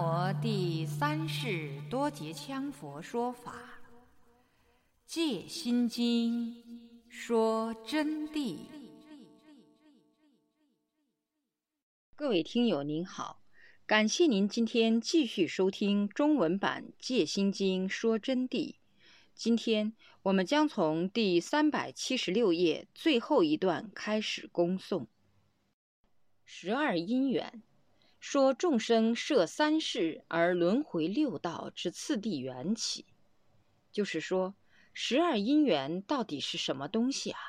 摩第三世多杰羌佛说法，《戒心经》说真谛。各位听友您好，感谢您今天继续收听中文版《戒心经》说真谛。今天我们将从第三百七十六页最后一段开始恭诵。十二因缘说众生设三世而轮回六道之次第缘起，就是说十二因缘到底是什么东西啊？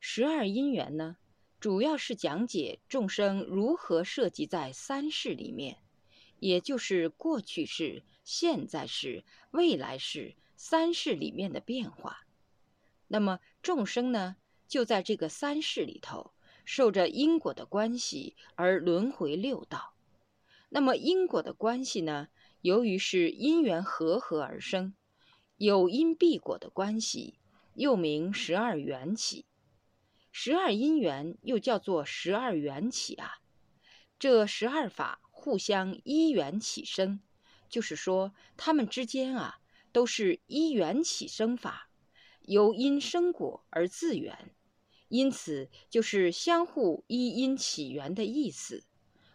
十二因缘呢，主要是讲解众生如何设计在三世里面，也就是过去世、现在世、未来世三世里面的变化。那么众生呢，就在这个三世里头。受着因果的关系而轮回六道，那么因果的关系呢？由于是因缘和合而生，有因必果的关系，又名十二缘起。十二因缘又叫做十二缘起啊。这十二法互相依缘起生，就是说它们之间啊都是依缘起生法，由因生果而自缘。因此，就是相互依因起源的意思，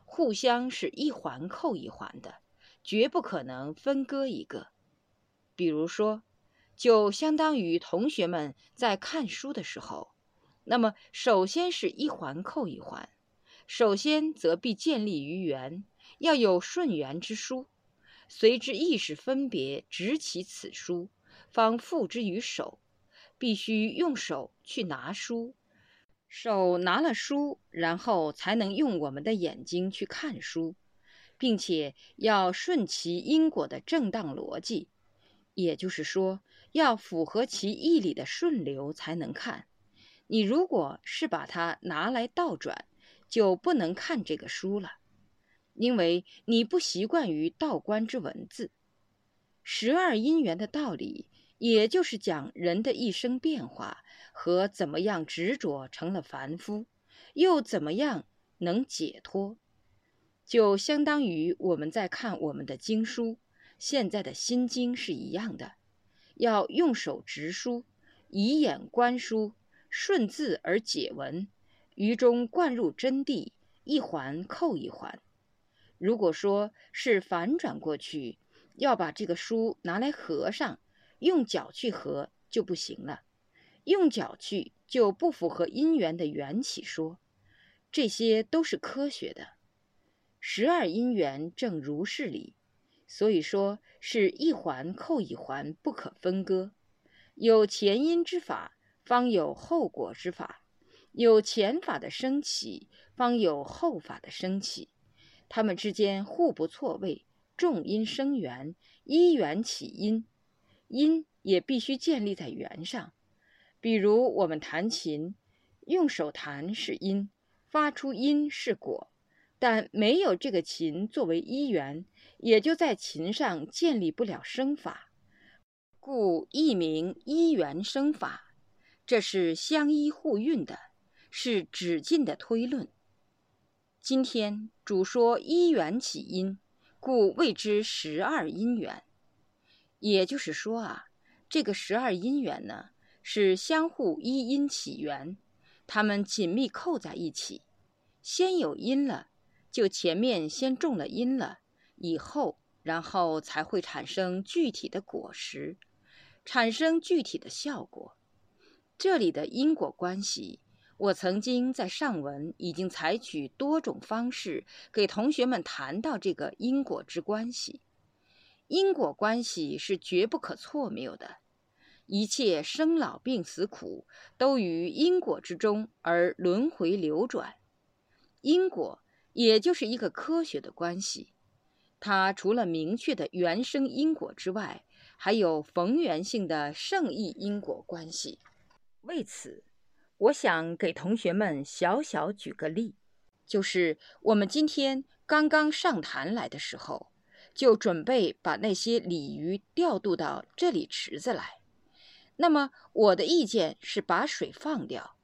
互相是一环扣一环的，绝不可能分割一个。比如说，就相当于同学们在看书的时候，那么首先是一环扣一环，首先则必建立于缘，要有顺缘之书，随之意识分别执起此书，方付之于手，必须用手去拿书。手拿了书，然后才能用我们的眼睛去看书，并且要顺其因果的正当逻辑，也就是说，要符合其义理的顺流才能看。你如果是把它拿来倒转，就不能看这个书了，因为你不习惯于道观之文字。十二因缘的道理。也就是讲人的一生变化和怎么样执着成了凡夫，又怎么样能解脱，就相当于我们在看我们的经书，现在的心经是一样的，要用手执书，以眼观书，顺字而解文，于中灌入真谛，一环扣一环。如果说是反转过去，要把这个书拿来合上。用脚去合就不行了，用脚去就不符合因缘的缘起说，这些都是科学的。十二因缘正如是理，所以说是一环扣一环不可分割。有前因之法，方有后果之法；有前法的升起，方有后法的升起。它们之间互不错位，众因生缘，一缘起因。因也必须建立在缘上，比如我们弹琴，用手弹是因，发出音是果，但没有这个琴作为依缘，也就在琴上建立不了声法，故一名依缘生法，这是相依互运的，是止境的推论。今天主说依缘起因，故谓之十二因缘。也就是说啊，这个十二因缘呢，是相互依因起源，它们紧密扣在一起。先有因了，就前面先种了因了，以后然后才会产生具体的果实，产生具体的效果。这里的因果关系，我曾经在上文已经采取多种方式给同学们谈到这个因果之关系。因果关系是绝不可错谬的，一切生老病死苦都于因果之中而轮回流转。因果也就是一个科学的关系，它除了明确的原生因果之外，还有逢源性的圣意因果关系。为此，我想给同学们小小举个例，就是我们今天刚刚上坛来的时候。就准备把那些鲤鱼调度到这里池子来。那么我的意见是把水放掉，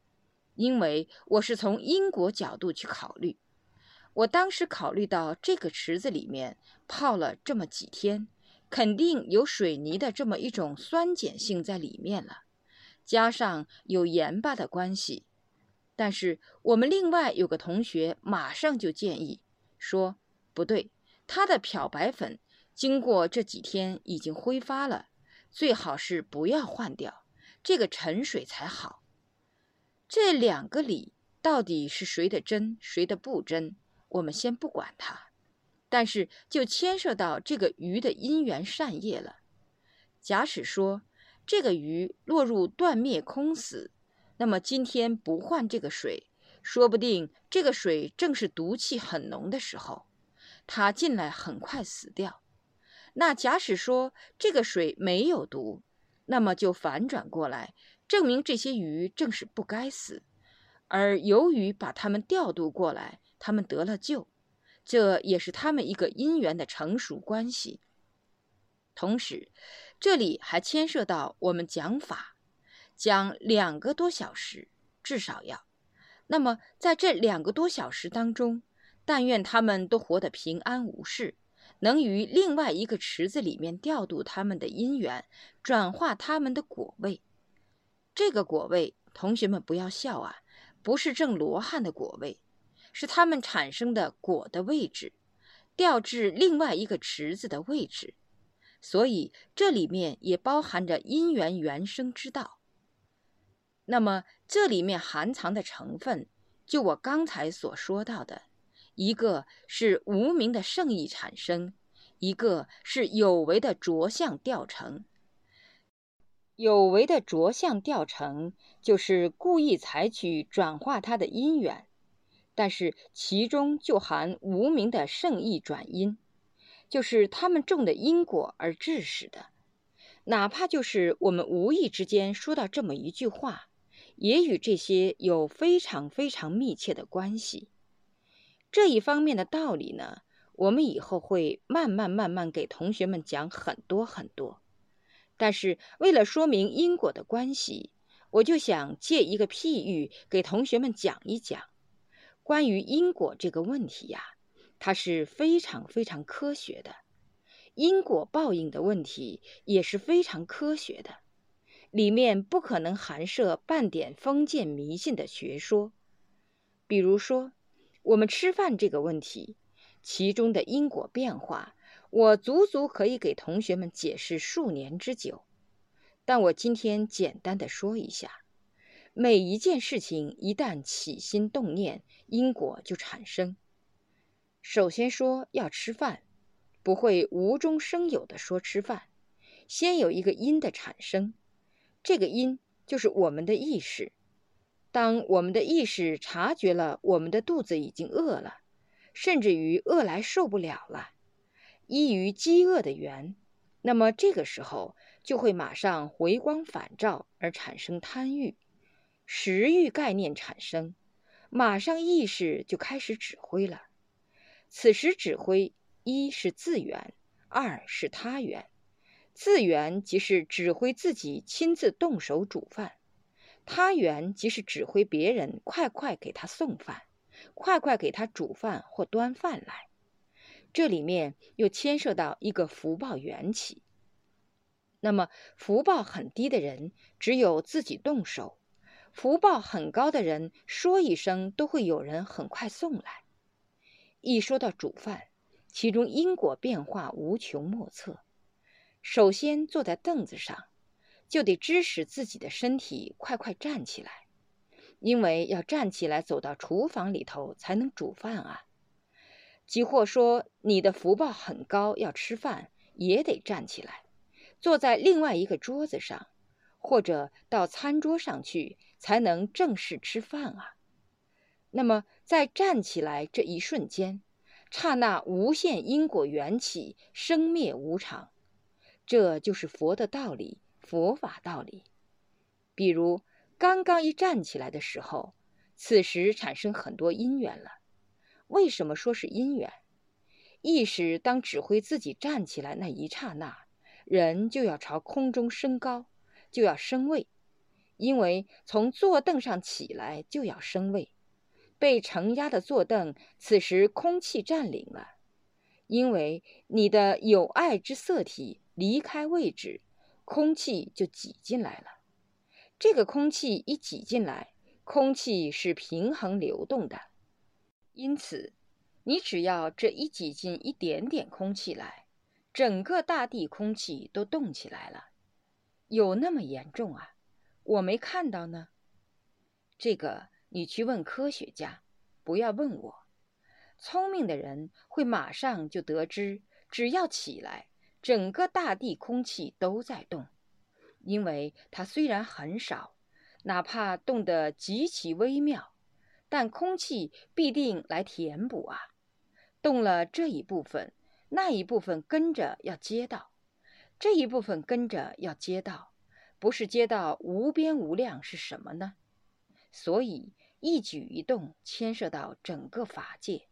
因为我是从因果角度去考虑。我当时考虑到这个池子里面泡了这么几天，肯定有水泥的这么一种酸碱性在里面了，加上有盐巴的关系。但是我们另外有个同学马上就建议说：“不对，它的漂白粉经过这几天已经挥发了，最好是不要换掉，这个沉水才好。”这两个理到底是谁的真，谁的不真？我们先不管它，但是就牵涉到这个鱼的因缘善业了。假使说这个鱼落入断灭空死，那么今天不换这个水，说不定这个水正是毒气很浓的时候，他进来很快死掉。那假使说这个水没有毒，那么就反转过来，证明这些鱼正是不该死，而由于把它们调度过来。他们得了救，这也是他们一个因缘的成熟关系。同时，这里还牵涉到我们讲法，讲两个多小时，至少要。那么在这两个多小时当中，但愿他们都活得平安无事，能于另外一个池子里面调度他们的因缘，转化他们的果位。这个果位，同学们不要笑啊，不是正罗汉的果位。是它们产生的果的位置，调至另外一个池子的位置，所以这里面也包含着因缘原生之道。那么这里面含藏的成分，就我刚才所说到的，一个是无名的圣意产生，一个是有为的着相调成。有为的着相调成，就是故意采取转化它的因缘。但是其中就含无名的圣意转因，就是他们种的因果而致使的。哪怕就是我们无意之间说到这么一句话，也与这些有非常非常密切的关系。这一方面的道理呢，我们以后会慢慢慢慢给同学们讲很多很多。但是为了说明因果的关系，我就想借一个譬喻给同学们讲一讲。关于因果这个问题呀，它是非常非常科学的，因果报应的问题也是非常科学的，里面不可能含涉半点封建迷信的学说。比如说，我们吃饭这个问题，其中的因果变化，我足足可以给同学们解释数年之久，但我今天简单的说一下。每一件事情一旦起心动念，因果就产生。首先说要吃饭，不会无中生有的说吃饭，先有一个因的产生，这个因就是我们的意识。当我们的意识察觉了我们的肚子已经饿了，甚至于饿来受不了了，依于饥饿的缘，那么这个时候就会马上回光返照而产生贪欲。食欲概念产生，马上意识就开始指挥了。此时指挥，一是自缘，二是他缘。自缘即是指挥自己亲自动手煮饭，他缘即是指挥别人快快给他送饭，快快给他煮饭或端饭来。这里面又牵涉到一个福报缘起。那么福报很低的人，只有自己动手。福报很高的人，说一声都会有人很快送来。一说到煮饭，其中因果变化无穷莫测。首先坐在凳子上，就得支使自己的身体快快站起来，因为要站起来走到厨房里头才能煮饭啊。即或说你的福报很高，要吃饭也得站起来，坐在另外一个桌子上，或者到餐桌上去。才能正式吃饭啊！那么在站起来这一瞬间，刹那无限因果缘起，生灭无常，这就是佛的道理，佛法道理。比如刚刚一站起来的时候，此时产生很多因缘了。为什么说是因缘？意识当指挥自己站起来那一刹那，人就要朝空中升高，就要升位。因为从坐凳上起来就要升位，被承压的坐凳，此时空气占领了，因为你的有爱之色体离开位置，空气就挤进来了。这个空气一挤进来，空气是平衡流动的，因此，你只要这一挤进一点点空气来，整个大地空气都动起来了。有那么严重啊？我没看到呢。这个你去问科学家，不要问我。聪明的人会马上就得知，只要起来，整个大地空气都在动，因为它虽然很少。哪怕动得极其微妙，但空气必定来填补啊！动了这一部分，那一部分跟着要接到，这一部分跟着要接到，不是接到无边无量是什么呢？所以一举一动牵涉到整个法界，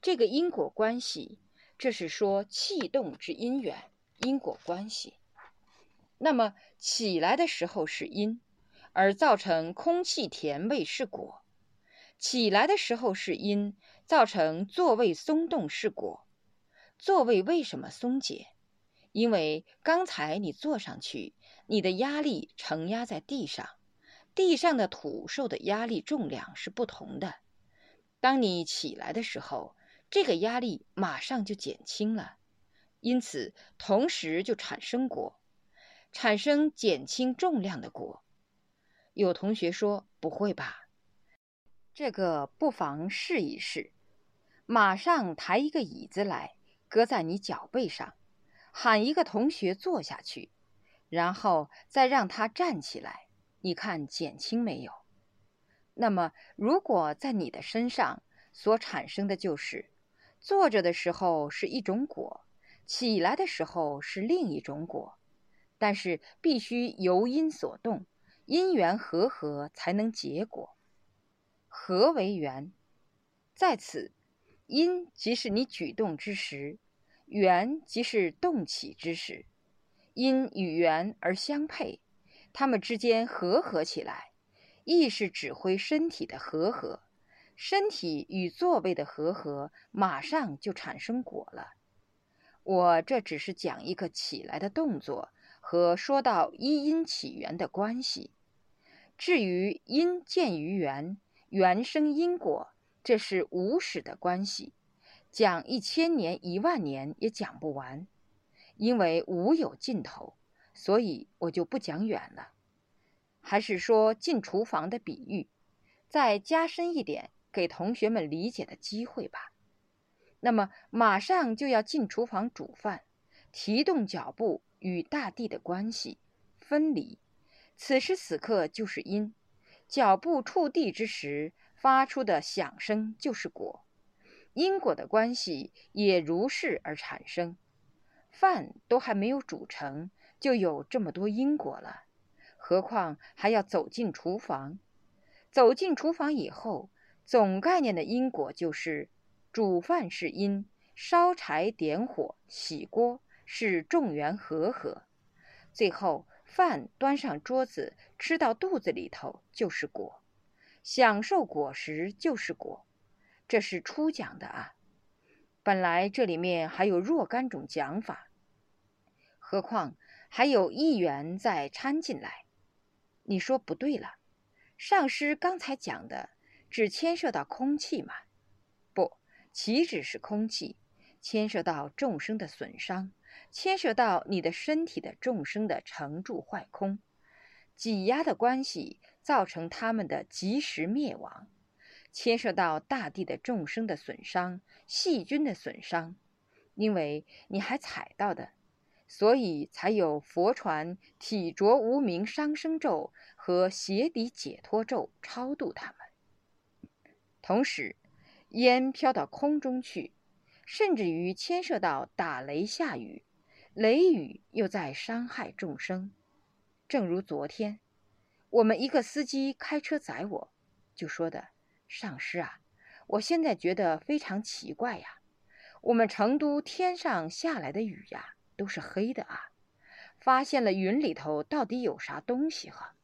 这个因果关系，这是说气动之因缘因果关系。那么起来的时候是因。而造成空气甜味是果，起来的时候是因，造成座位松动是果。座位为什么松解？因为刚才你坐上去，你的压力承压在地上，地上的土受的压力重量是不同的。当你起来的时候，这个压力马上就减轻了，因此同时就产生果，产生减轻重量的果。有同学说：“不会吧？这个不妨试一试。马上抬一个椅子来，搁在你脚背上，喊一个同学坐下去，然后再让他站起来。你看减轻没有？那么，如果在你的身上所产生的就是，坐着的时候是一种果，起来的时候是另一种果，但是必须由因所动。”因缘和合才能结果，和为缘，在此，因即是你举动之时，缘即是动起之时，因与缘而相配，它们之间和合起来，亦是指挥身体的和合，身体与座位的和合，马上就产生果了。我这只是讲一个起来的动作和说到一因起源的关系。至于因见于缘，缘生因果，这是无始的关系，讲一千年一万年也讲不完，因为无有尽头，所以我就不讲远了。还是说进厨房的比喻，再加深一点给同学们理解的机会吧。那么马上就要进厨房煮饭，提动脚步与大地的关系分离。此时此刻就是因，脚步触地之时发出的响声就是果，因果的关系也如是而产生。饭都还没有煮成，就有这么多因果了，何况还要走进厨房？走进厨房以后，总概念的因果就是：煮饭是因，烧柴点火洗锅是众缘和合，最后。饭端上桌子，吃到肚子里头就是果，享受果实就是果，这是初讲的啊。本来这里面还有若干种讲法，何况还有一元再掺进来，你说不对了。上师刚才讲的只牵涉到空气嘛？岂止是空气，牵涉到众生的损伤。牵涉到你的身体的众生的成住坏空，挤压的关系造成他们的及时灭亡；牵涉到大地的众生的损伤、细菌的损伤，因为你还踩到的，所以才有佛传体着无名伤生咒和鞋底解脱咒超度他们。同时，烟飘到空中去，甚至于牵涉到打雷下雨。雷雨又在伤害众生，正如昨天，我们一个司机开车载我，就说的：“上师啊，我现在觉得非常奇怪呀，我们成都天上下来的雨呀，都是黑的啊，发现了云里头到底有啥东西哈？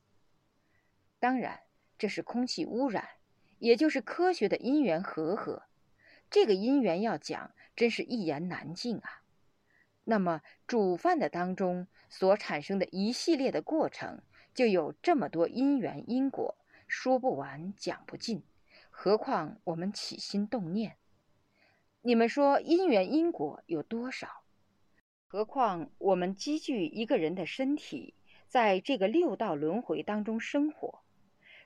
当然，这是空气污染，也就是科学的因缘和合。这个因缘要讲，真是一言难尽啊。那么煮饭的当中所产生的一系列的过程，就有这么多因缘因果，说不完讲不尽。何况我们起心动念，你们说因缘因果有多少？何况我们积聚一个人的身体，在这个六道轮回当中生活，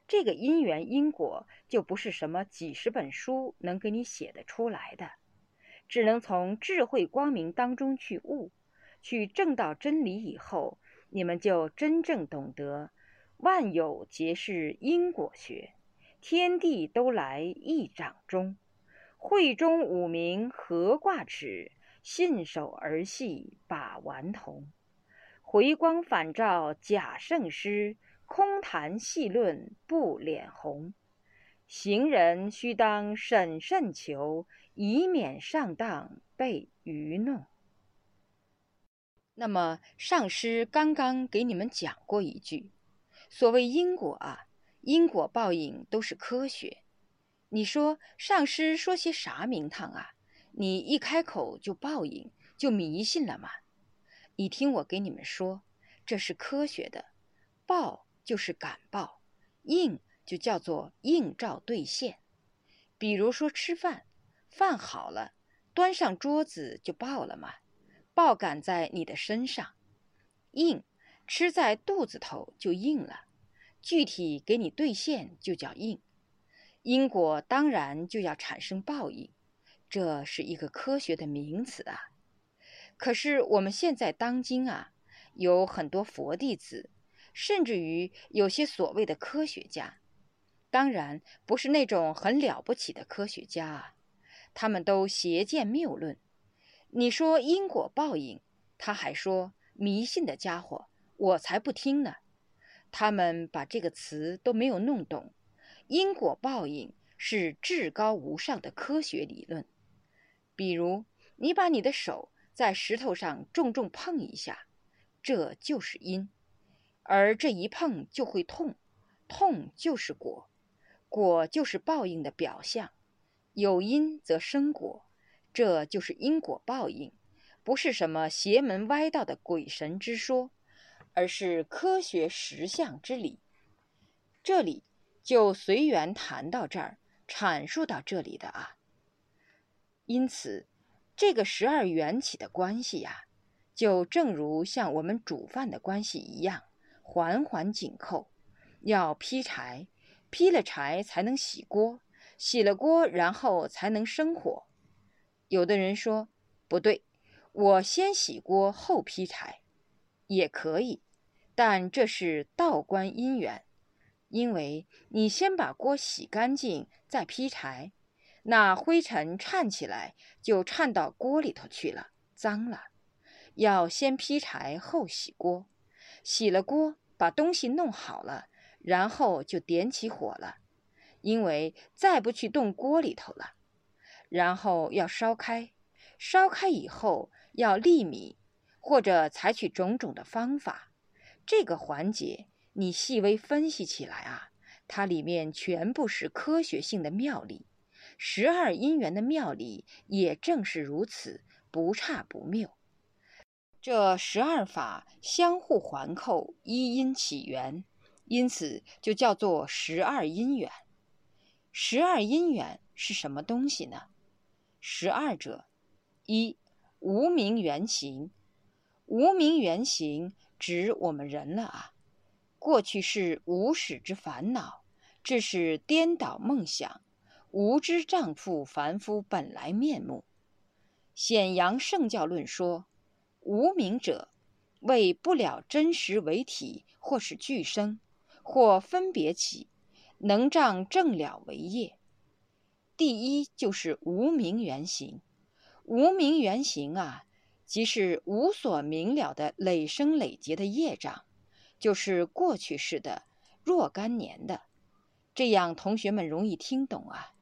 这个因缘因果就不是什么几十本书能给你写得出来的，只能从智慧光明当中去悟，去证到真理以后，你们就真正懂得万有皆是因果学，天地都来一掌中，会中五明何挂齿？信手儿戏把顽童，回光返照假圣师，空谈细论不脸红。行人须当审慎求，以免上当被愚弄。那么上师刚刚给你们讲过一句，所谓因果啊，因果报应都是科学。你说上师说些啥名堂啊？你一开口就报应，就迷信了吗？你听我给你们说，这是科学的。报就是感报，应就叫做应照兑现。比如说吃饭，饭好了，端上桌子就报了嘛，报赶在你的身上。应吃在肚子头就应了，具体给你兑现就叫应。因果当然就要产生报应。这是一个科学的名词啊，可是我们现在当今啊，有很多佛弟子，甚至于有些所谓的科学家，当然不是那种很了不起的科学家啊，他们都邪见谬论。你说因果报应，他还说迷信的家伙，我才不听呢。他们把这个词都没有弄懂，因果报应是至高无上的科学理论。比如，你把你的手在石头上重重碰一下，这就是因，而这一碰就会痛，痛就是果，果就是报应的表象。有因则生果，这就是因果报应，不是什么邪门歪道的鬼神之说，而是科学实相之理。这里就随缘谈到这儿，阐述到这里的啊。因此，这个十二缘起的关系呀，就正如像我们煮饭的关系一样，环环紧扣。要劈柴，劈了柴才能洗锅，洗了锅然后才能生火。有的人说不对，我先洗锅后劈柴，也可以，但这是道观因缘，因为你先把锅洗干净再劈柴。那灰尘颤起来，就颤到锅里头去了，脏了。要先劈柴后洗锅，洗了锅，把东西弄好了，然后就点起火了。因为再不去动锅里头了，然后要烧开，烧开以后要沥米，或者采取种种的方法。这个环节你细微分析起来啊，它里面全部是科学性的妙理。十二因缘的妙理也正是如此，不差不谬。这十二法相互环扣，一因起源，因此就叫做十二因缘。十二因缘是什么东西呢？十二者，一无名原形。无名原形指我们人了啊。过去是无始之烦恼，这是颠倒梦想。无知丈夫凡夫本来面目，显阳圣教论说：无名者，为不了真实为体，或是俱生，或分别起，能障正了为业。第一就是无名原形，无名原形啊，即是无所明了的累生累劫的业障，就是过去式的若干年的，这样同学们容易听懂啊。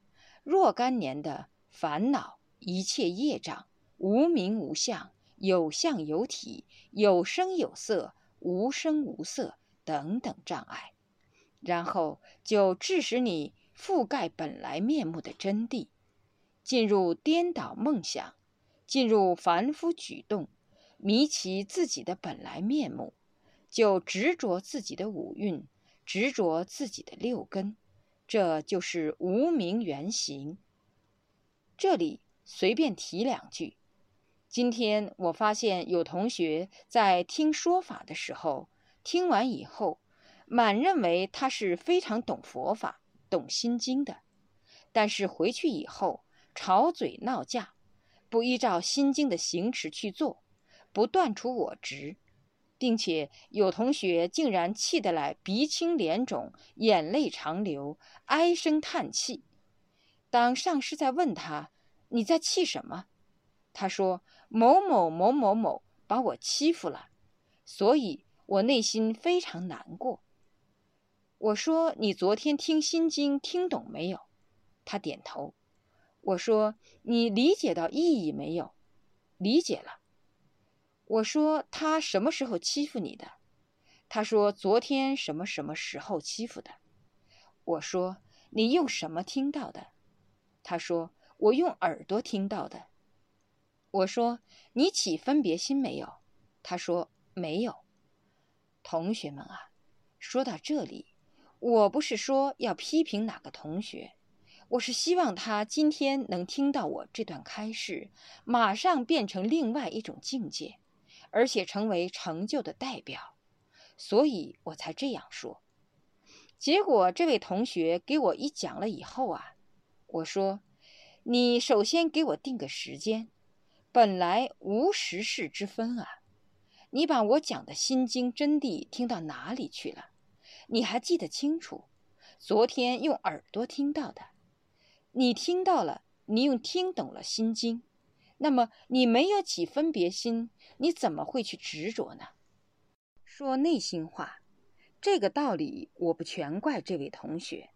若干年的烦恼，一切业障，无名无相，有相有体，有声有色，无声无色等等障碍，然后就致使你覆盖本来面目的真谛，进入颠倒梦想，进入凡夫举动，迷其自己的本来面目，就执着自己的五蕴，执着自己的六根，这就是无名原形。这里随便提两句。今天我发现有同学在听说法的时候，听完以后，满认为他是非常懂佛法、懂心经的，但是回去以后吵嘴闹架，不依照心经的行持去做，不断除我执，并且有同学竟然气得来鼻青脸肿、眼泪长流、唉声叹气。当上师在问他：“你在气什么？”他说。某某某某某把我欺负了，所以我内心非常难过。我说：“你昨天听心经听懂没有？”他点头。我说：“你理解到意义没有？”理解了。我说：“他什么时候欺负你的？”他说：“昨天什么什么时候欺负的？”我说：“你用什么听到的？”他说：“我用耳朵听到的。”我说：“你起分别心没有？”他说：“没有。”同学们啊，说到这里，我不是说要批评哪个同学，我是希望他今天能听到我这段开示，马上变成另外一种境界，而且成为成就的代表，所以我才这样说。结果这位同学给我一讲了以后啊，我说：“你首先给我定个时间。”本来无时事之分啊！你把我讲的心经真谛听到哪里去了？你还记得清楚？昨天用耳朵听到的，你听到了，你用听懂了心经，那么你没有起分别心，你怎么会去执着呢？说内心话，这个道理我不全怪这位同学，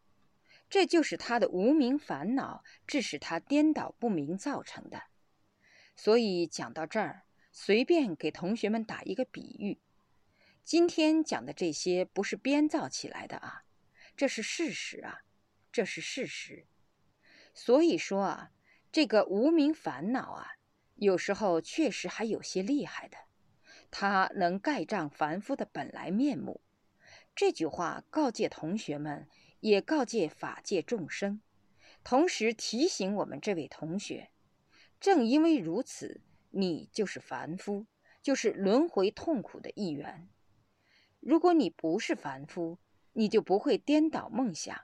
这就是他的无名烦恼，致使他颠倒不明造成的。所以讲到这儿，随便给同学们打一个比喻。今天讲的这些不是编造起来的啊，这是事实啊，这是事实。所以说啊，这个无名烦恼啊，有时候确实还有些厉害的，它能盖障凡夫的本来面目。这句话告诫同学们，也告诫法界众生，同时提醒我们这位同学。正因为如此，你就是凡夫，就是轮回痛苦的一员。如果你不是凡夫，你就不会颠倒梦想，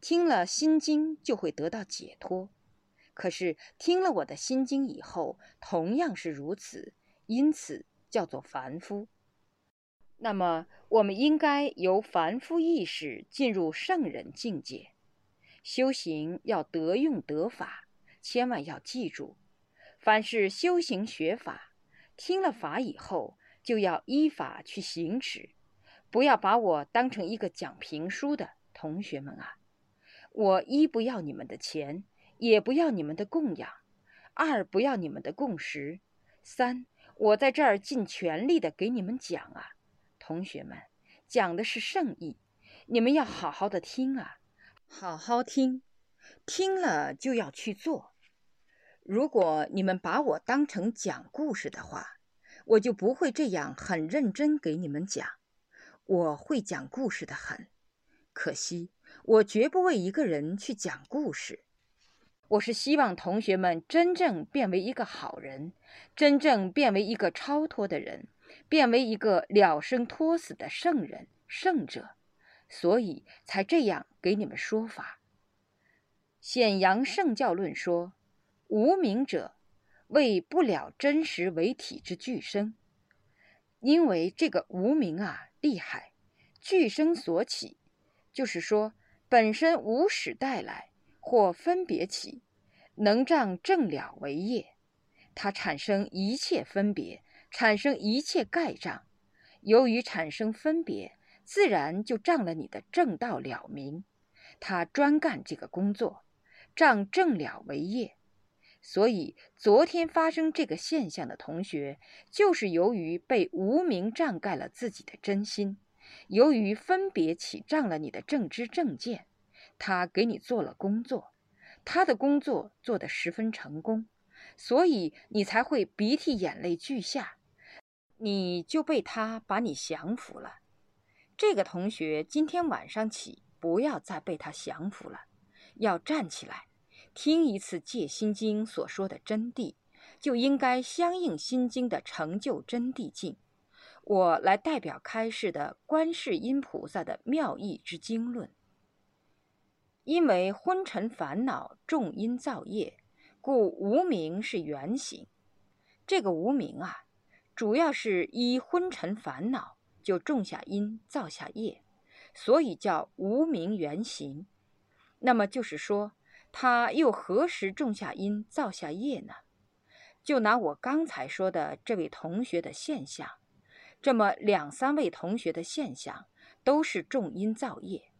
听了心经就会得到解脱。可是听了我的心经以后，同样是如此，因此叫做凡夫。那么，我们应该由凡夫意识进入圣人境界，修行要得用得法，千万要记住。凡是修行学法，听了法以后，就要依法去行持，不要把我当成一个讲评书的同学们啊！我一不要你们的钱，也不要你们的供养；二不要你们的供食；三我在这儿尽全力的给你们讲啊，同学们，讲的是圣意，你们要好好的听啊，好好听，听了就要去做。如果你们把我当成讲故事的话，我就不会这样很认真给你们讲。我会讲故事的很，可惜我绝不为一个人去讲故事。我是希望同学们真正变为一个好人，真正变为一个超脱的人，变为一个了生脱死的圣人、圣者，所以才这样给你们说法。显扬圣教论说。无名者，为不了真实为体之具生。因为这个无名啊厉害，具生所起，就是说本身无始带来或分别起，能障正了为业，它产生一切分别，产生一切盖障。由于产生分别，自然就障了你的正道了明。他专干这个工作，障正了为业。所以，昨天发生这个现象的同学，就是由于被无名障盖了自己的真心，由于分别起障了你的正知正见，他给你做了工作，他的工作做得十分成功，所以你才会鼻涕眼泪俱下，你就被他把你降服了。这个同学今天晚上起不要再被他降服了，要站起来，听一次《戒心经》所说的真谛，就应该相应《心经》的成就真谛境。我来代表开示的观世音菩萨的妙义之经论。因为昏沉烦恼重因造业，故无明是原形。这个无明啊，主要是依昏沉烦恼就种下因造下业，所以叫无明原形。那么就是说，他又何时种下因造下业呢？就拿我刚才说的这位同学的现象，这么两三位同学的现象，都是种因造业，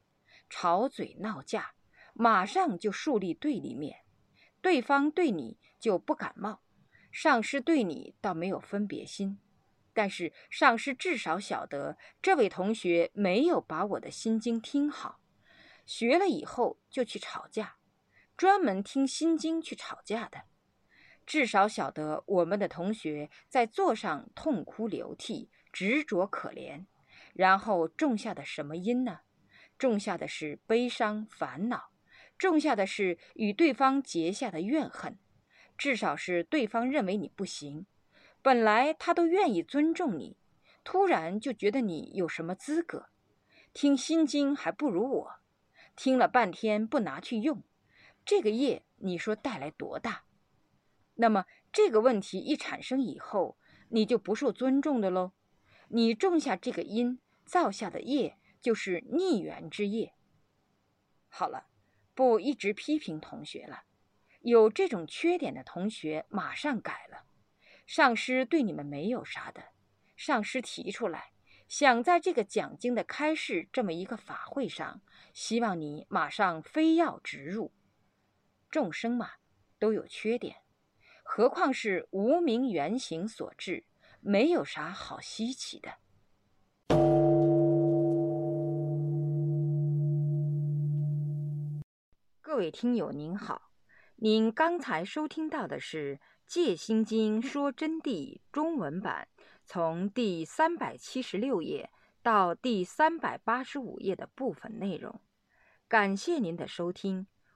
吵嘴闹架。马上就树立对立面，对方对你就不感冒，上师对你倒没有分别心，但是上师至少晓得这位同学没有把我的心经听好，学了以后就去吵架，专门听心经去吵架的，至少晓得我们的同学在座上痛哭流涕，执着可怜，然后种下的什么因呢？种下的是悲伤烦恼。种下的是与对方结下的怨恨，至少是对方认为你不行。本来他都愿意尊重你，突然就觉得你有什么资格？听心经还不如我，听了半天不拿去用，这个业你说带来多大？那么这个问题一产生以后，你就不受尊重的喽。你种下这个因，造下的业就是逆缘之业。好了。不一直批评同学了，有这种缺点的同学马上改了。上师对你们没有啥的，上师提出来，想在这个讲经的开示这么一个法会上，希望你马上非要直入。众生嘛，都有缺点，何况是无名原形所致，没有啥好稀奇的。各位听友您好，您刚才收听到的是《戒心经说真谛》中文版，从第三百七十六页到第三百八十五页的部分内容。感谢您的收听，